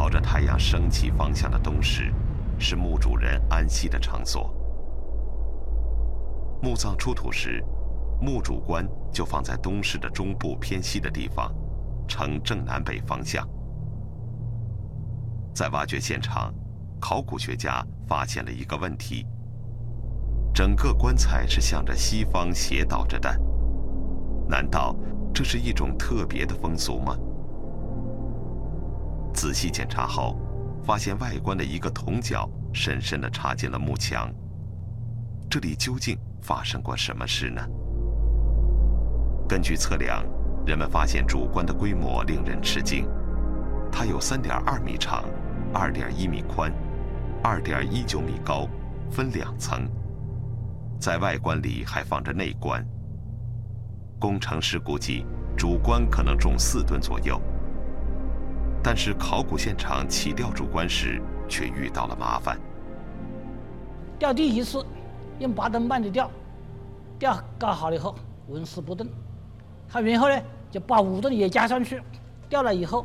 朝着太阳升起方向的东市，是墓主人安息的场所。墓葬出土时，墓主棺就放在东市的中部偏西的地方，呈正南北方向。在挖掘现场，考古学家发现了一个问题：整个棺材是向着西方斜倒着的。难道这是一种特别的风俗吗？仔细检查后，发现外观的一个铜角深深地插进了幕墙。这里究竟发生过什么事呢？根据测量，人们发现主棺的规模令人吃惊，它有3.2米长，2.1米宽，2.19米高，分两层。在外观里还放着内棺。工程师估计，主棺可能重四吨左右。但是考古现场起吊主棺时，却遇到了麻烦。吊第一次用八吨半的吊，吊搞好了以后纹丝不动。他然后呢就把五吨也加上去，吊了以后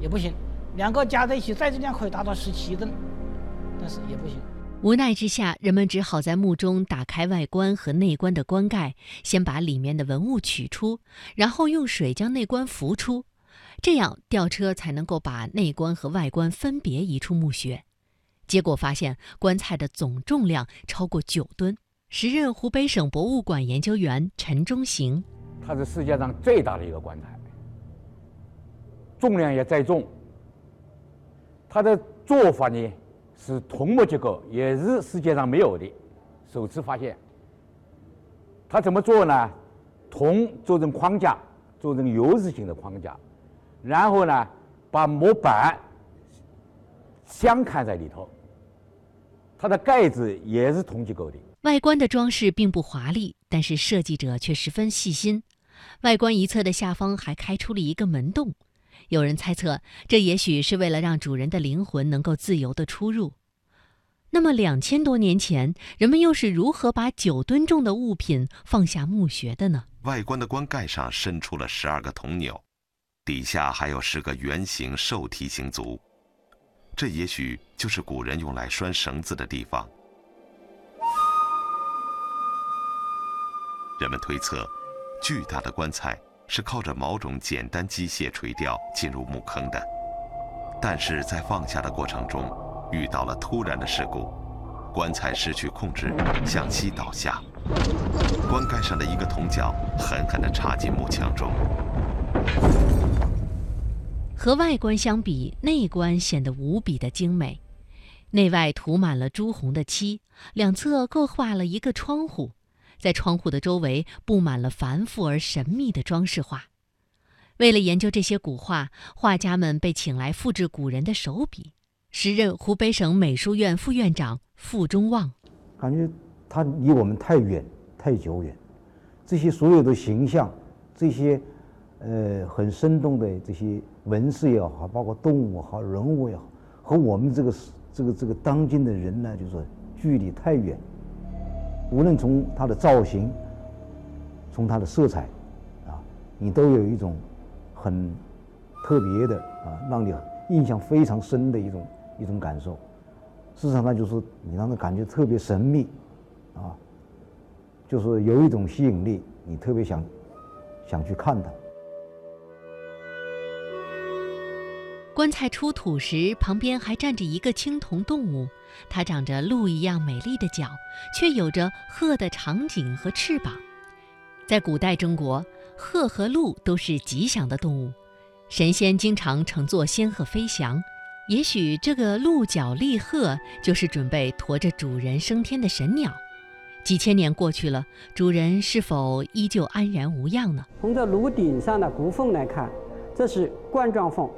也不行。两个加在一起载重量可以达到十七吨，但是也不行。无奈之下，人们只好在墓中打开外棺和内棺的棺盖，先把里面的文物取出，然后用水将内棺浮出。这样吊车才能够把内棺和外棺分别移出墓穴，结果发现棺材的总重量超过九吨。时任湖北省博物馆研究员陈忠行，它是世界上最大的一个棺材，重量也再重。它的做法呢是铜木结构，也是世界上没有的，首次发现。它怎么做呢？铜做成框架，做成 U 字形的框架。然后呢，把模板镶嵌在里头，它的盖子也是铜结构的。外观的装饰并不华丽，但是设计者却十分细心。外观一侧的下方还开出了一个门洞，有人猜测，这也许是为了让主人的灵魂能够自由的出入。那么，两千多年前，人们又是如何把九吨重的物品放下墓穴的呢？外观的棺盖上伸出了十二个铜钮。底下还有十个圆形兽蹄形足，这也许就是古人用来拴绳子的地方。人们推测，巨大的棺材是靠着某种简单机械垂吊进入墓坑的，但是在放下的过程中遇到了突然的事故，棺材失去控制向西倒下，棺盖上的一个铜角狠狠地插进墓墙中。和外观相比，内观显得无比的精美，内外涂满了朱红的漆，两侧各画了一个窗户，在窗户的周围布满了繁复而神秘的装饰画。为了研究这些古画，画家们被请来复制古人的手笔。时任湖北省美术院副院长傅中旺，感觉它离我们太远、太久远，这些所有的形象，这些。呃，很生动的这些纹饰也好，包括动物好、人物也好，和我们这个这个这个当今的人呢，就是距离太远。无论从它的造型，从它的色彩，啊，你都有一种很特别的啊，让你印象非常深的一种一种感受。事实上，就是你让人感觉特别神秘，啊，就是有一种吸引力，你特别想想去看它。棺材出土时，旁边还站着一个青铜动物，它长着鹿一样美丽的角，却有着鹤的长颈和翅膀。在古代中国，鹤和鹿都是吉祥的动物，神仙经常乘坐仙鹤飞翔。也许这个鹿角立鹤就是准备驮着主人升天的神鸟。几千年过去了，主人是否依旧安然无恙呢？从这炉顶上的骨缝来看，这是冠状缝。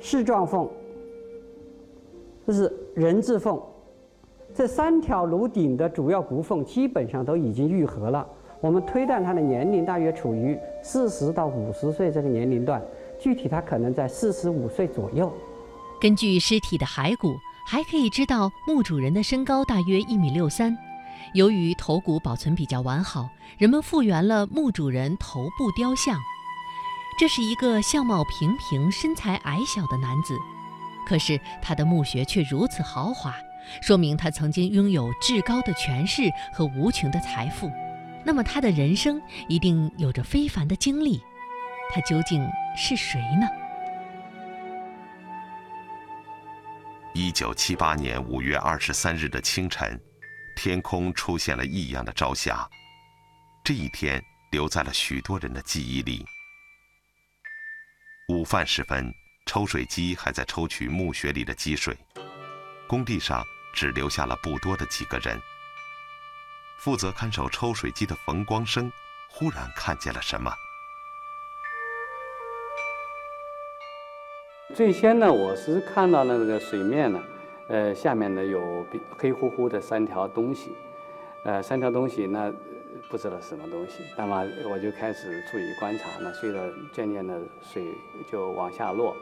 矢状缝，这是人字缝，这三条颅顶的主要骨缝基本上都已经愈合了。我们推断它的年龄大约处于四十到五十岁这个年龄段，具体它可能在四十五岁左右。根据尸体的骸骨，还可以知道墓主人的身高大约一米六三。由于头骨保存比较完好，人们复原了墓主人头部雕像。这是一个相貌平平、身材矮小的男子，可是他的墓穴却如此豪华，说明他曾经拥有至高的权势和无穷的财富。那么他的人生一定有着非凡的经历，他究竟是谁呢？一九七八年五月二十三日的清晨，天空出现了异样的朝霞。这一天留在了许多人的记忆里。午饭时分，抽水机还在抽取墓穴里的积水，工地上只留下了不多的几个人。负责看守抽水机的冯光生忽然看见了什么。最先呢，我是看到了那个水面呢，呃，下面呢有黑乎乎的三条东西，呃，三条东西那不知道什么东西。那么我就开始注意观察，那随着渐渐的水就往下落，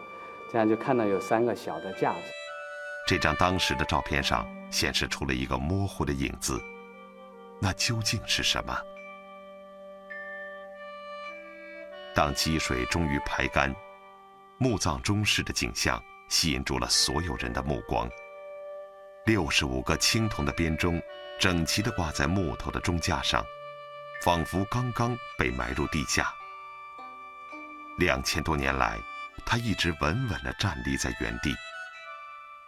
这样就看到有三个小的架子。这张当时的照片上显示出了一个模糊的影子。那究竟是什么？当积水终于排干，墓葬中室的景象吸引住了所有人的目光。六十五个青铜的编钟，整齐地挂在木头的钟架上，仿佛刚刚被埋入地下。两千多年来，它一直稳稳地站立在原地。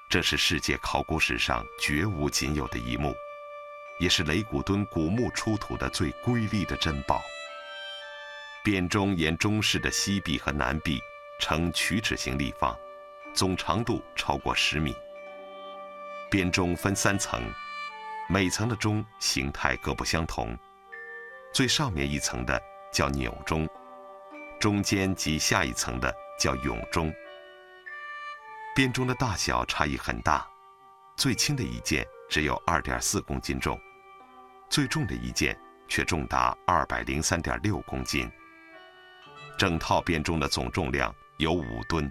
这是世界考古史上绝无仅有的一幕。也是雷古敦古墓出土的最瑰丽的珍宝。编钟沿钟室的西壁和南壁呈曲尺形立方，总长度超过十米。编钟分三层，每层的钟形态各不相同。最上面一层的叫钮钟，中间及下一层的叫甬钟。编钟的大小差异很大，最轻的一件只有二点四公斤重。最重的一件却重达二百零三点六公斤。整套编钟的总重量有五吨，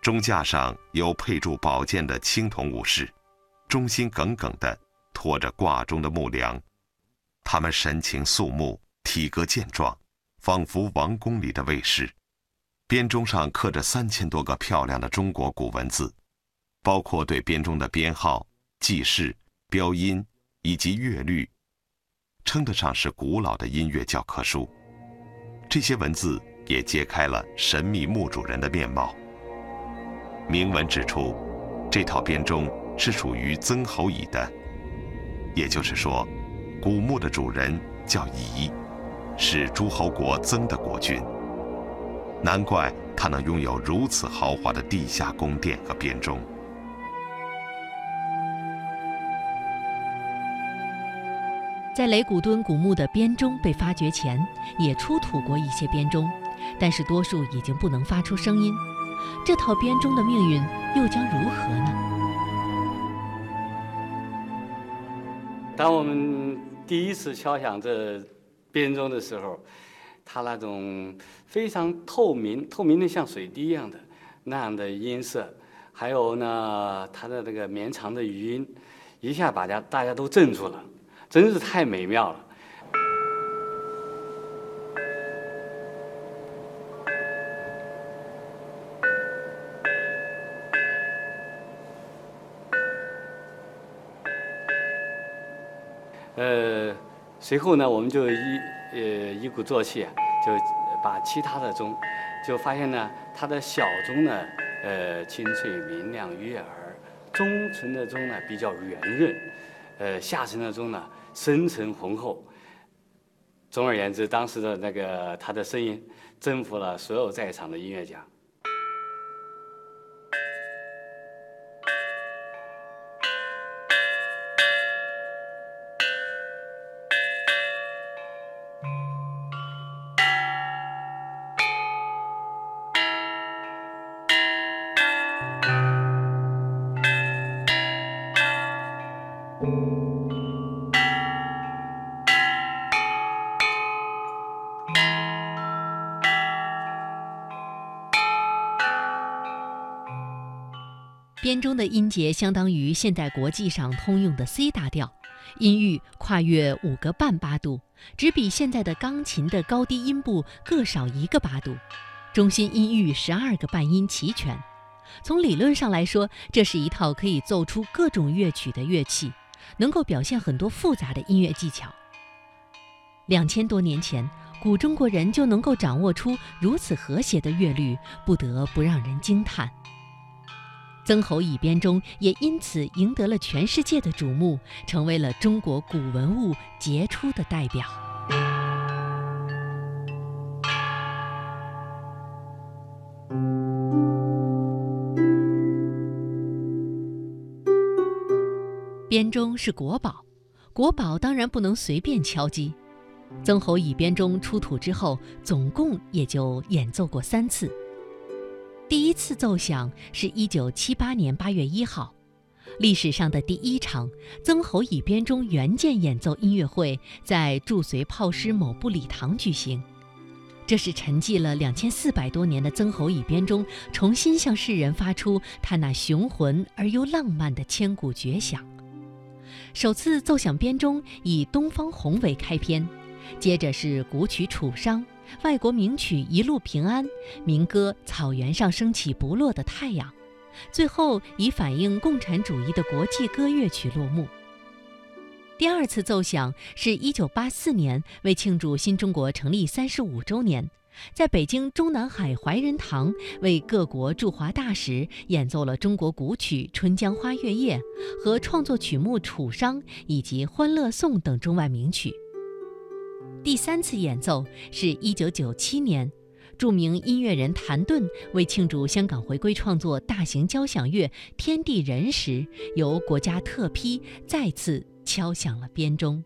钟架上有配铸宝剑的青铜武士，忠心耿耿地拖着挂钟的木梁，他们神情肃穆，体格健壮，仿佛王宫里的卫士。编钟上刻着三千多个漂亮的中国古文字，包括对编钟的编号、记事、标音以及乐律。称得上是古老的音乐教科书。这些文字也揭开了神秘墓主人的面貌。铭文指出，这套编钟是属于曾侯乙的，也就是说，古墓的主人叫乙，是诸侯国曾的国君。难怪他能拥有如此豪华的地下宫殿和编钟。在雷古敦古墓的编钟被发掘前，也出土过一些编钟，但是多数已经不能发出声音。这套编钟的命运又将如何呢？当我们第一次敲响这编钟的时候，它那种非常透明、透明的像水滴一样的那样的音色，还有呢，它的那个绵长的余音，一下把家大家都镇住了。真是太美妙了。随后呢，我们就一呃一鼓作气，就把其他的钟，就发现呢，它的小钟呢，呃，清脆明亮悦耳；中层的钟呢，比较圆润；呃，下层的钟呢。深沉浑厚。总而言之，当时的那个他的声音征服了所有在场的音乐家。编钟的音节相当于现代国际上通用的 C 大调，音域跨越五个半八度，只比现在的钢琴的高低音部各少一个八度，中心音域十二个半音齐全。从理论上来说，这是一套可以奏出各种乐曲的乐器，能够表现很多复杂的音乐技巧。两千多年前，古中国人就能够掌握出如此和谐的乐律，不得不让人惊叹。曾侯乙编钟也因此赢得了全世界的瞩目，成为了中国古文物杰出的代表。编钟是国宝，国宝当然不能随便敲击。曾侯乙编钟出土之后，总共也就演奏过三次。第一次奏响是一九七八年八月一号，历史上的第一场曾侯乙编钟原件演奏音乐会在驻绥炮师某部礼堂举行。这是沉寂了两千四百多年的曾侯乙编钟重新向世人发出它那雄浑而又浪漫的千古绝响。首次奏响编钟以《东方红》为开篇，接着是古曲《楚商》。外国名曲《一路平安》，民歌《草原上升起不落的太阳》，最后以反映共产主义的国际歌乐曲落幕。第二次奏响是一九八四年，为庆祝新中国成立三十五周年，在北京中南海怀仁堂为各国驻华大使演奏了中国古曲《春江花月夜》和创作曲目《楚商》以及《欢乐颂》等中外名曲。第三次演奏是一九九七年，著名音乐人谭盾为庆祝香港回归创作大型交响乐《天地人》时，由国家特批再次敲响了编钟。